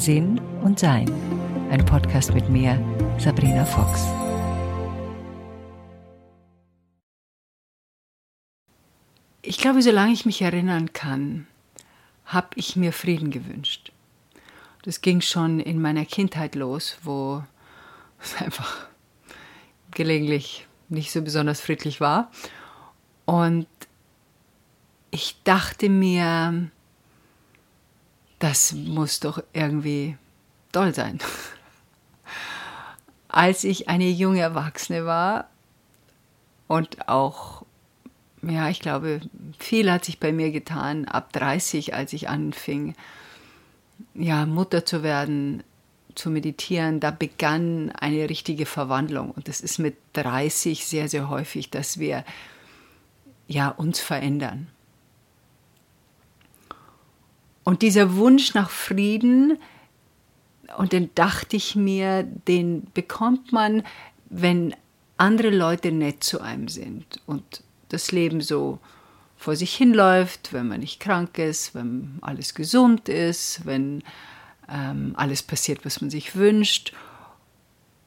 Sinn und Sein. Ein Podcast mit mir, Sabrina Fox. Ich glaube, solange ich mich erinnern kann, habe ich mir Frieden gewünscht. Das ging schon in meiner Kindheit los, wo es einfach gelegentlich nicht so besonders friedlich war. Und ich dachte mir, das muss doch irgendwie toll sein. Als ich eine junge Erwachsene war und auch, ja, ich glaube, viel hat sich bei mir getan ab 30, als ich anfing, ja, Mutter zu werden, zu meditieren, da begann eine richtige Verwandlung. Und das ist mit 30 sehr, sehr häufig, dass wir ja uns verändern. Und dieser Wunsch nach Frieden, und dann dachte ich mir, den bekommt man, wenn andere Leute nett zu einem sind und das Leben so vor sich hinläuft, wenn man nicht krank ist, wenn alles gesund ist, wenn ähm, alles passiert, was man sich wünscht.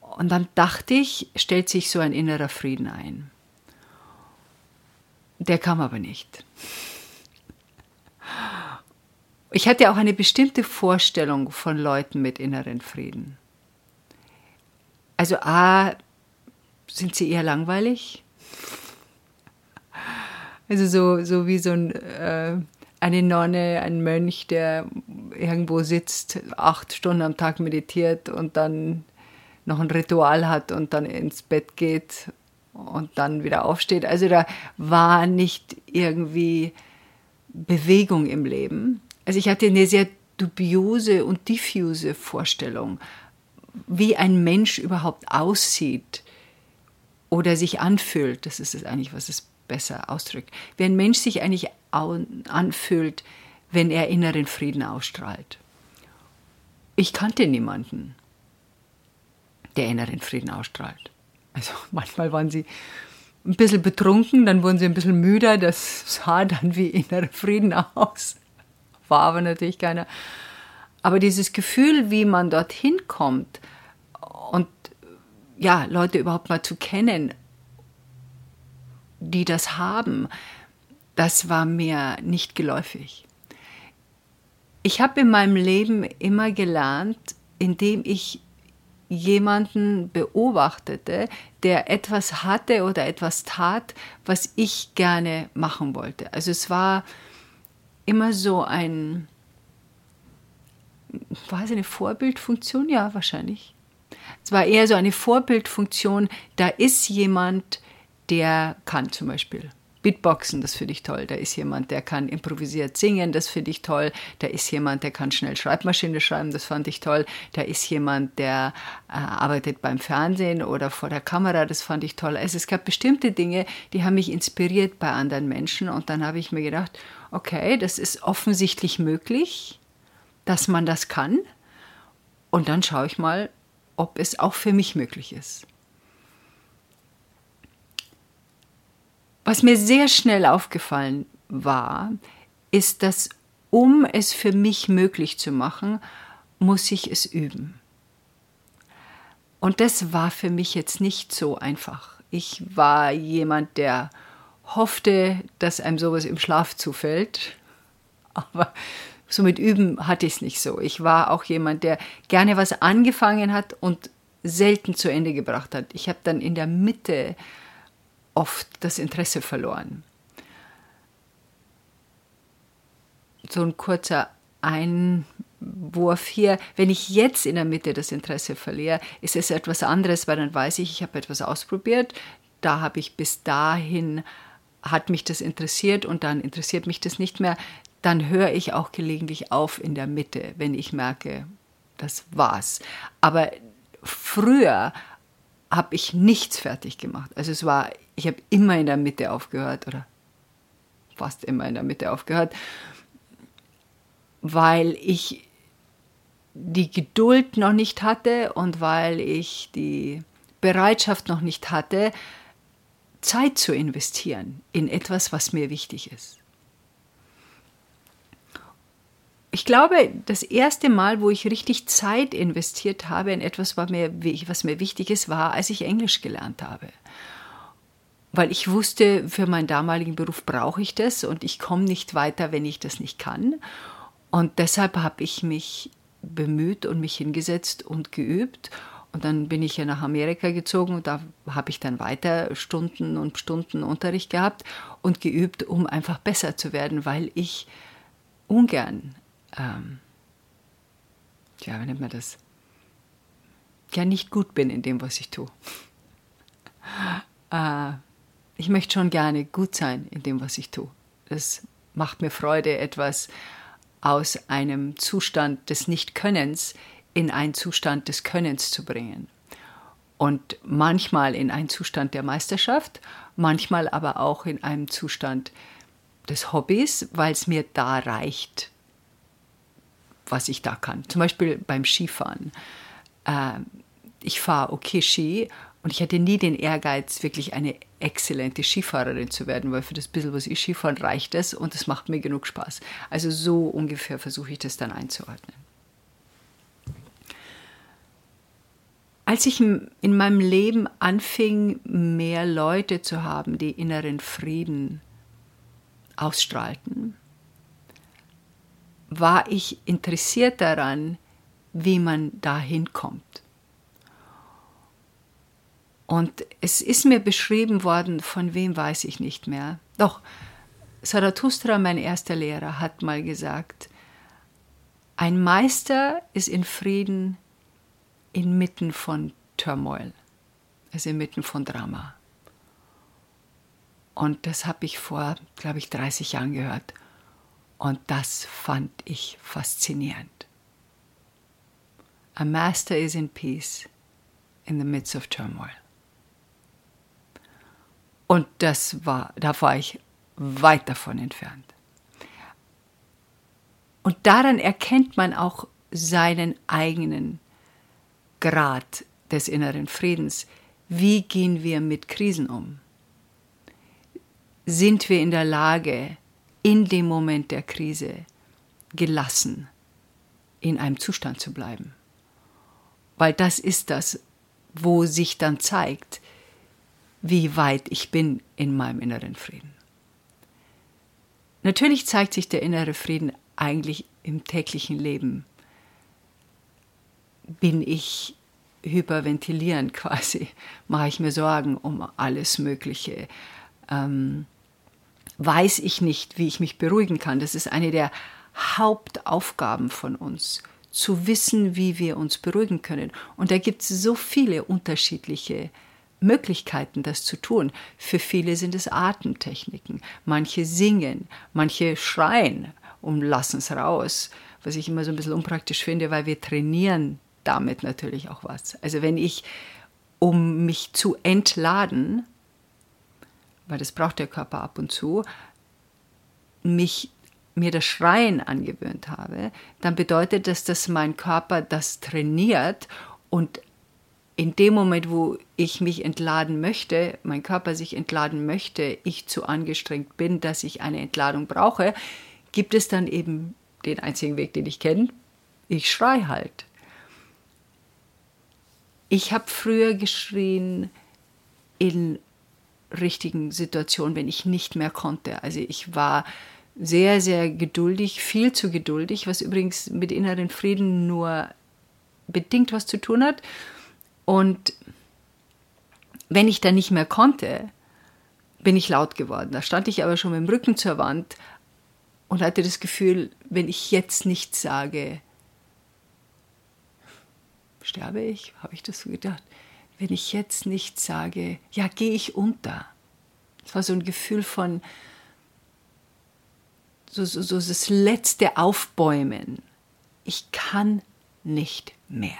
Und dann dachte ich, stellt sich so ein innerer Frieden ein. Der kam aber nicht. Ich hatte auch eine bestimmte Vorstellung von Leuten mit inneren Frieden. Also A, sind sie eher langweilig? Also so, so wie so ein, äh, eine Nonne, ein Mönch, der irgendwo sitzt, acht Stunden am Tag meditiert und dann noch ein Ritual hat und dann ins Bett geht und dann wieder aufsteht. Also da war nicht irgendwie Bewegung im Leben. Also ich hatte eine sehr dubiose und diffuse Vorstellung, wie ein Mensch überhaupt aussieht oder sich anfühlt. Das ist es eigentlich, was es besser ausdrückt. Wie ein Mensch sich eigentlich anfühlt, wenn er inneren Frieden ausstrahlt. Ich kannte niemanden, der inneren Frieden ausstrahlt. Also manchmal waren sie ein bisschen betrunken, dann wurden sie ein bisschen müder, das sah dann wie innerer Frieden aus war aber natürlich keiner. Aber dieses Gefühl, wie man dorthin kommt und ja, Leute überhaupt mal zu kennen, die das haben, das war mir nicht geläufig. Ich habe in meinem Leben immer gelernt, indem ich jemanden beobachtete, der etwas hatte oder etwas tat, was ich gerne machen wollte. Also es war immer so ein, war es eine Vorbildfunktion? Ja, wahrscheinlich. Es war eher so eine Vorbildfunktion, da ist jemand, der kann zum Beispiel Beatboxen, das finde ich toll. Da ist jemand, der kann improvisiert singen, das finde ich toll. Da ist jemand, der kann schnell Schreibmaschine schreiben, das fand ich toll. Da ist jemand, der äh, arbeitet beim Fernsehen oder vor der Kamera, das fand ich toll. Also es gab bestimmte Dinge, die haben mich inspiriert bei anderen Menschen und dann habe ich mir gedacht, okay, das ist offensichtlich möglich, dass man das kann. Und dann schaue ich mal, ob es auch für mich möglich ist. Was mir sehr schnell aufgefallen war, ist, dass um es für mich möglich zu machen, muss ich es üben. Und das war für mich jetzt nicht so einfach. Ich war jemand, der hoffte, dass einem sowas im Schlaf zufällt, aber so mit Üben hatte ich es nicht so. Ich war auch jemand, der gerne was angefangen hat und selten zu Ende gebracht hat. Ich habe dann in der Mitte oft das Interesse verloren. So ein kurzer Einwurf hier. Wenn ich jetzt in der Mitte das Interesse verliere, ist es etwas anderes, weil dann weiß ich, ich habe etwas ausprobiert. Da habe ich bis dahin, hat mich das interessiert und dann interessiert mich das nicht mehr. Dann höre ich auch gelegentlich auf in der Mitte, wenn ich merke, das war's. Aber früher habe ich nichts fertig gemacht. Also es war, ich habe immer in der Mitte aufgehört oder fast immer in der Mitte aufgehört, weil ich die Geduld noch nicht hatte und weil ich die Bereitschaft noch nicht hatte, Zeit zu investieren in etwas, was mir wichtig ist. ich glaube, das erste Mal, wo ich richtig Zeit investiert habe in etwas, was mir, was mir wichtig ist, war, als ich Englisch gelernt habe. Weil ich wusste, für meinen damaligen Beruf brauche ich das und ich komme nicht weiter, wenn ich das nicht kann. Und deshalb habe ich mich bemüht und mich hingesetzt und geübt. Und dann bin ich ja nach Amerika gezogen und da habe ich dann weiter Stunden und Stunden Unterricht gehabt und geübt, um einfach besser zu werden, weil ich ungern ähm, ja, wie nennt man das? Ja, nicht gut bin in dem, was ich tue. äh, ich möchte schon gerne gut sein in dem, was ich tue. Das macht mir Freude, etwas aus einem Zustand des Nichtkönnens in einen Zustand des Könnens zu bringen. Und manchmal in einen Zustand der Meisterschaft, manchmal aber auch in einem Zustand des Hobbys, weil es mir da reicht, was ich da kann. Zum Beispiel beim Skifahren. Äh, ich fahre okay Ski und ich hatte nie den Ehrgeiz, wirklich eine exzellente Skifahrerin zu werden, weil für das bisschen, was ich Skifahren, reicht es und es macht mir genug Spaß. Also so ungefähr versuche ich das dann einzuordnen. Als ich in meinem Leben anfing, mehr Leute zu haben, die inneren Frieden ausstrahlten, war ich interessiert daran, wie man da hinkommt. Und es ist mir beschrieben worden, von wem weiß ich nicht mehr. Doch, Zarathustra, mein erster Lehrer, hat mal gesagt, ein Meister ist in Frieden inmitten von Turmoil, also inmitten von Drama. Und das habe ich vor, glaube ich, 30 Jahren gehört. Und das fand ich faszinierend. A master is in peace in the midst of turmoil. Und das war, da war ich weit davon entfernt. Und daran erkennt man auch seinen eigenen Grad des inneren Friedens. Wie gehen wir mit Krisen um? Sind wir in der Lage, in dem Moment der Krise gelassen in einem Zustand zu bleiben. Weil das ist das, wo sich dann zeigt, wie weit ich bin in meinem inneren Frieden. Natürlich zeigt sich der innere Frieden eigentlich im täglichen Leben. Bin ich hyperventilierend quasi, mache ich mir Sorgen um alles Mögliche. Ähm, weiß ich nicht, wie ich mich beruhigen kann. Das ist eine der Hauptaufgaben von uns, zu wissen, wie wir uns beruhigen können. Und da gibt es so viele unterschiedliche Möglichkeiten, das zu tun. Für viele sind es Atemtechniken, manche singen, manche schreien und lassen es raus, was ich immer so ein bisschen unpraktisch finde, weil wir trainieren damit natürlich auch was. Also wenn ich, um mich zu entladen, weil das braucht der Körper ab und zu, mich mir das Schreien angewöhnt habe, dann bedeutet das, dass mein Körper das trainiert und in dem Moment, wo ich mich entladen möchte, mein Körper sich entladen möchte, ich zu angestrengt bin, dass ich eine Entladung brauche, gibt es dann eben den einzigen Weg, den ich kenne. Ich schrei halt. Ich habe früher geschrien in richtigen Situation, wenn ich nicht mehr konnte. Also ich war sehr, sehr geduldig, viel zu geduldig, was übrigens mit inneren Frieden nur bedingt was zu tun hat. Und wenn ich dann nicht mehr konnte, bin ich laut geworden. Da stand ich aber schon mit dem Rücken zur Wand und hatte das Gefühl, wenn ich jetzt nichts sage, sterbe ich, habe ich das so gedacht wenn ich jetzt nicht sage, ja, gehe ich unter. Es war so ein Gefühl von so, so, so das letzte Aufbäumen. Ich kann nicht mehr.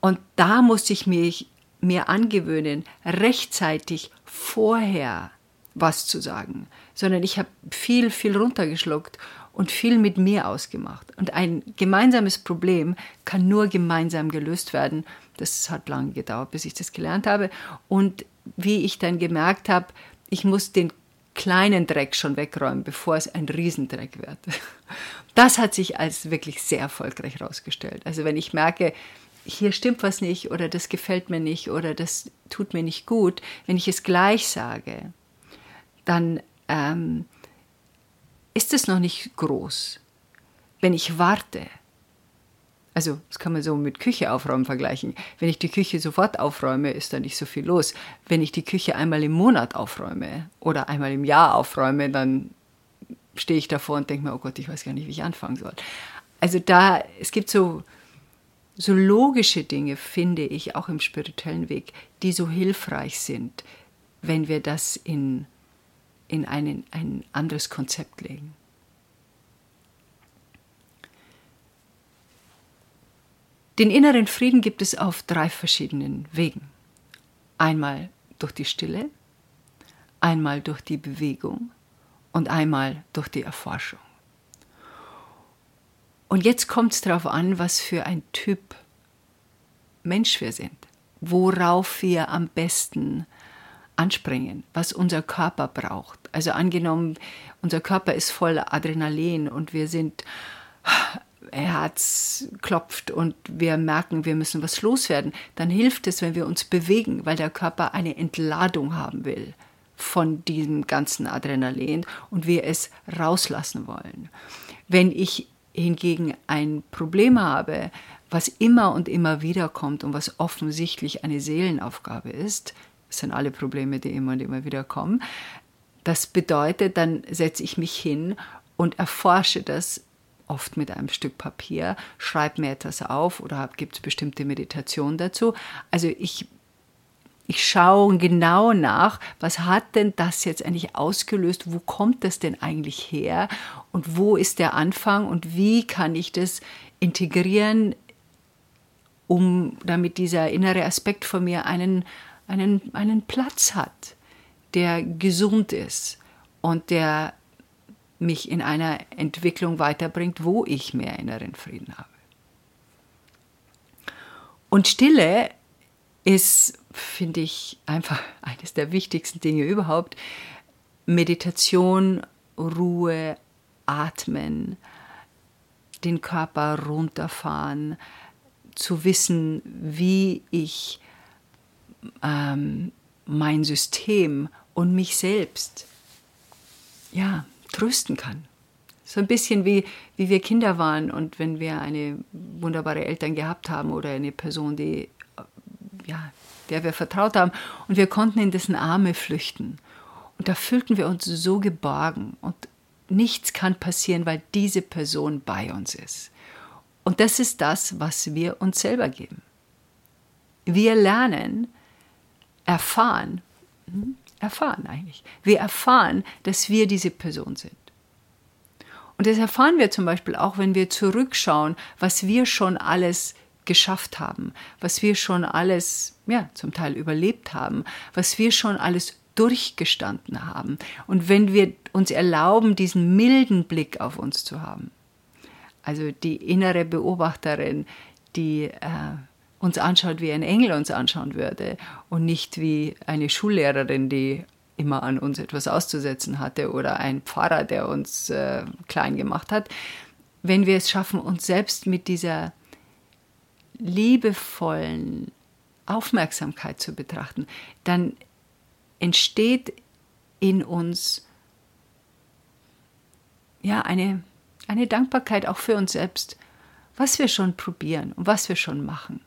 Und da musste ich mich mir angewöhnen, rechtzeitig vorher was zu sagen, sondern ich habe viel, viel runtergeschluckt und viel mit mir ausgemacht. Und ein gemeinsames Problem kann nur gemeinsam gelöst werden. Das hat lange gedauert, bis ich das gelernt habe. Und wie ich dann gemerkt habe, ich muss den kleinen Dreck schon wegräumen, bevor es ein Riesendreck wird. Das hat sich als wirklich sehr erfolgreich herausgestellt. Also wenn ich merke, hier stimmt was nicht oder das gefällt mir nicht oder das tut mir nicht gut, wenn ich es gleich sage, dann ähm, ist es noch nicht groß. Wenn ich warte, also das kann man so mit Küche aufräumen vergleichen. Wenn ich die Küche sofort aufräume, ist da nicht so viel los. Wenn ich die Küche einmal im Monat aufräume oder einmal im Jahr aufräume, dann stehe ich davor und denke mir, oh Gott, ich weiß gar nicht, wie ich anfangen soll. Also da, es gibt so, so logische Dinge, finde ich, auch im spirituellen Weg, die so hilfreich sind, wenn wir das in, in einen, ein anderes Konzept legen. Den inneren Frieden gibt es auf drei verschiedenen Wegen. Einmal durch die Stille, einmal durch die Bewegung und einmal durch die Erforschung. Und jetzt kommt es darauf an, was für ein Typ Mensch wir sind, worauf wir am besten anspringen, was unser Körper braucht. Also angenommen, unser Körper ist voller Adrenalin und wir sind Herz klopft und wir merken, wir müssen was loswerden, dann hilft es, wenn wir uns bewegen, weil der Körper eine Entladung haben will von diesem ganzen Adrenalin und wir es rauslassen wollen. Wenn ich hingegen ein Problem habe, was immer und immer wieder kommt und was offensichtlich eine Seelenaufgabe ist, das sind alle Probleme, die immer und immer wieder kommen, das bedeutet, dann setze ich mich hin und erforsche das oft mit einem Stück Papier, schreibe mir etwas auf oder gibt es bestimmte Meditationen dazu. Also ich, ich schaue genau nach, was hat denn das jetzt eigentlich ausgelöst, wo kommt das denn eigentlich her? Und wo ist der Anfang? Und wie kann ich das integrieren, um damit dieser innere Aspekt von mir einen, einen, einen Platz hat, der gesund ist und der mich in einer Entwicklung weiterbringt, wo ich mehr inneren Frieden habe. Und Stille ist, finde ich, einfach eines der wichtigsten Dinge überhaupt. Meditation, Ruhe, Atmen, den Körper runterfahren, zu wissen, wie ich ähm, mein System und mich selbst ja, trösten kann. So ein bisschen wie, wie wir Kinder waren und wenn wir eine wunderbare Eltern gehabt haben oder eine Person, die, ja, der wir vertraut haben und wir konnten in dessen Arme flüchten. Und da fühlten wir uns so geborgen und nichts kann passieren, weil diese Person bei uns ist. Und das ist das, was wir uns selber geben. Wir lernen, erfahren, hm, erfahren eigentlich. Wir erfahren, dass wir diese Person sind. Und das erfahren wir zum Beispiel auch, wenn wir zurückschauen, was wir schon alles geschafft haben, was wir schon alles, ja, zum Teil überlebt haben, was wir schon alles durchgestanden haben. Und wenn wir uns erlauben, diesen milden Blick auf uns zu haben, also die innere Beobachterin, die äh, uns anschaut, wie ein Engel uns anschauen würde und nicht wie eine Schullehrerin, die immer an uns etwas auszusetzen hatte oder ein Pfarrer, der uns äh, klein gemacht hat. Wenn wir es schaffen, uns selbst mit dieser liebevollen Aufmerksamkeit zu betrachten, dann entsteht in uns ja eine, eine Dankbarkeit auch für uns selbst, was wir schon probieren und was wir schon machen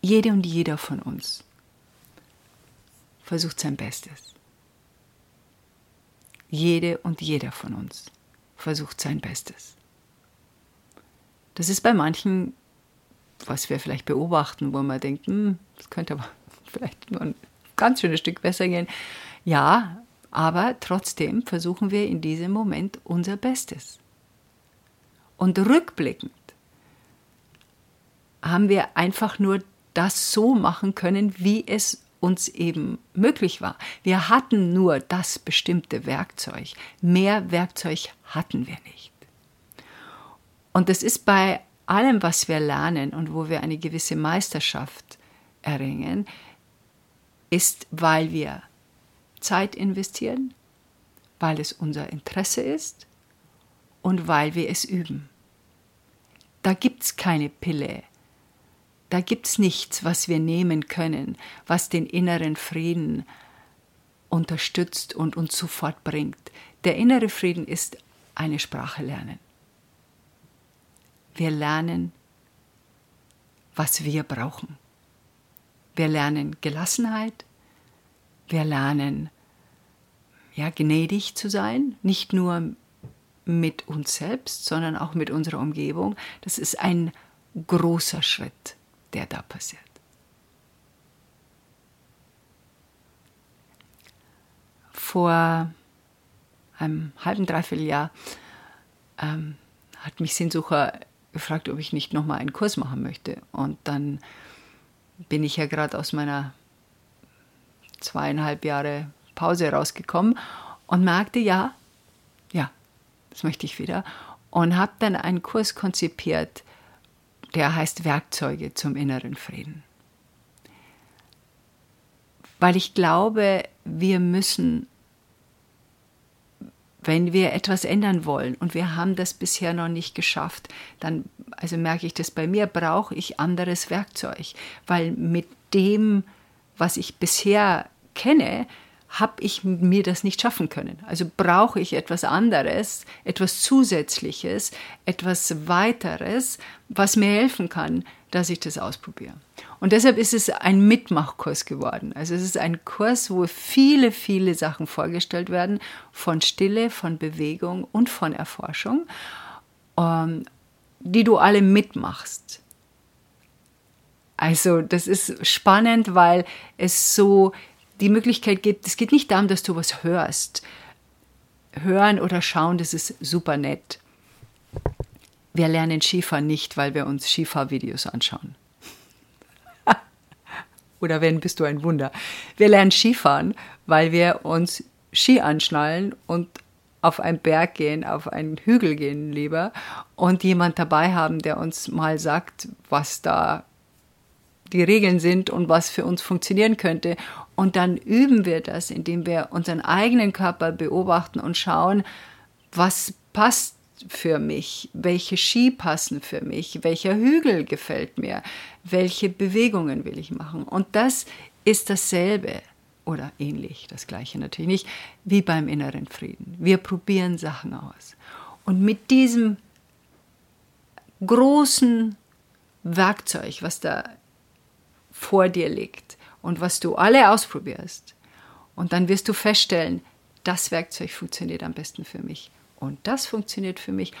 jede und jeder von uns versucht sein Bestes. Jede und jeder von uns versucht sein Bestes. Das ist bei manchen, was wir vielleicht beobachten, wo man denkt, hm, das könnte aber vielleicht nur ein ganz schönes Stück besser gehen. Ja, aber trotzdem versuchen wir in diesem Moment unser Bestes. Und rückblickend haben wir einfach nur das so machen können, wie es uns eben möglich war. Wir hatten nur das bestimmte Werkzeug. Mehr Werkzeug hatten wir nicht. Und das ist bei allem, was wir lernen und wo wir eine gewisse Meisterschaft erringen, ist, weil wir Zeit investieren, weil es unser Interesse ist und weil wir es üben. Da gibt es keine Pille. Da gibt es nichts, was wir nehmen können, was den inneren Frieden unterstützt und uns sofort bringt. Der innere Frieden ist eine Sprache lernen. Wir lernen, was wir brauchen. Wir lernen Gelassenheit, wir lernen ja gnädig zu sein, nicht nur mit uns selbst, sondern auch mit unserer Umgebung. Das ist ein großer Schritt, der da passiert. Vor einem halben, dreiviertel Jahr ähm, hat mich Sinnsucher gefragt, ob ich nicht nochmal einen Kurs machen möchte. Und dann bin ich ja gerade aus meiner zweieinhalb Jahre Pause rausgekommen und merkte, ja, ja, das möchte ich wieder. Und habe dann einen Kurs konzipiert, der heißt Werkzeuge zum inneren Frieden. Weil ich glaube, wir müssen, wenn wir etwas ändern wollen und wir haben das bisher noch nicht geschafft, dann, also merke ich das bei mir, brauche ich anderes Werkzeug, weil mit dem, was ich bisher kenne, habe ich mir das nicht schaffen können. Also brauche ich etwas anderes, etwas Zusätzliches, etwas weiteres, was mir helfen kann, dass ich das ausprobiere. Und deshalb ist es ein Mitmachkurs geworden. Also es ist ein Kurs, wo viele, viele Sachen vorgestellt werden, von Stille, von Bewegung und von Erforschung, ähm, die du alle mitmachst. Also das ist spannend, weil es so die Möglichkeit gibt, es geht nicht darum, dass du was hörst. Hören oder schauen, das ist super nett. Wir lernen Skifahren nicht, weil wir uns Skifahrvideos anschauen. oder wenn, bist du ein Wunder. Wir lernen Skifahren, weil wir uns Ski anschnallen und auf einen Berg gehen, auf einen Hügel gehen lieber und jemand dabei haben, der uns mal sagt, was da die Regeln sind und was für uns funktionieren könnte. Und dann üben wir das, indem wir unseren eigenen Körper beobachten und schauen, was passt für mich, welche Ski passen für mich, welcher Hügel gefällt mir, welche Bewegungen will ich machen. Und das ist dasselbe oder ähnlich, das gleiche natürlich nicht, wie beim inneren Frieden. Wir probieren Sachen aus. Und mit diesem großen Werkzeug, was da vor dir liegt und was du alle ausprobierst. Und dann wirst du feststellen, das Werkzeug funktioniert am besten für mich. Und das funktioniert für mich.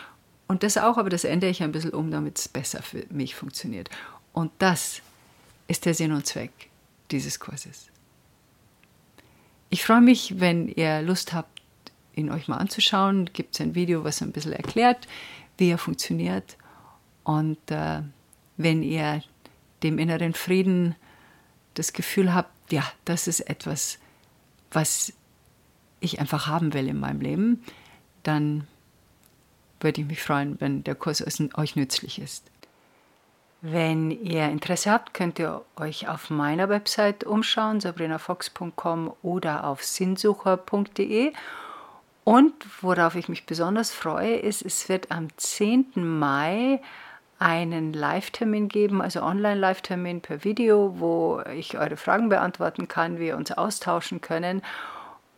Und das auch, aber das ändere ich ein bisschen um, damit es besser für mich funktioniert. Und das ist der Sinn und Zweck dieses Kurses. Ich freue mich, wenn ihr Lust habt, ihn euch mal anzuschauen. Gibt es ein Video, was ein bisschen erklärt, wie er funktioniert. Und äh, wenn ihr dem inneren Frieden das Gefühl habe, ja, das ist etwas, was ich einfach haben will in meinem Leben, dann würde ich mich freuen, wenn der Kurs euch nützlich ist. Wenn ihr Interesse habt, könnt ihr euch auf meiner Website umschauen, sabrinafox.com oder auf sinnsucher.de. Und worauf ich mich besonders freue, ist, es wird am 10. Mai einen Live-Termin geben, also Online-Live-Termin per Video, wo ich eure Fragen beantworten kann, wir uns austauschen können.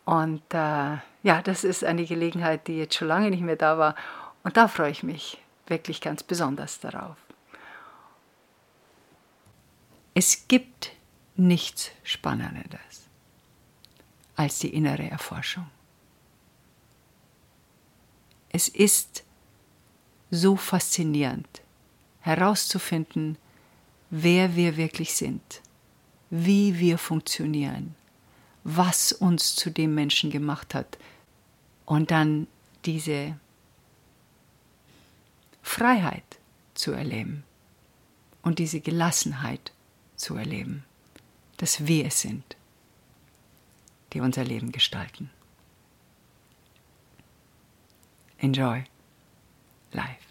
Und äh, ja, das ist eine Gelegenheit, die jetzt schon lange nicht mehr da war. Und da freue ich mich wirklich ganz besonders darauf. Es gibt nichts Spannenderes als die innere Erforschung. Es ist so faszinierend, herauszufinden, wer wir wirklich sind, wie wir funktionieren, was uns zu dem Menschen gemacht hat und dann diese Freiheit zu erleben und diese Gelassenheit zu erleben, dass wir es sind, die unser Leben gestalten. Enjoy life.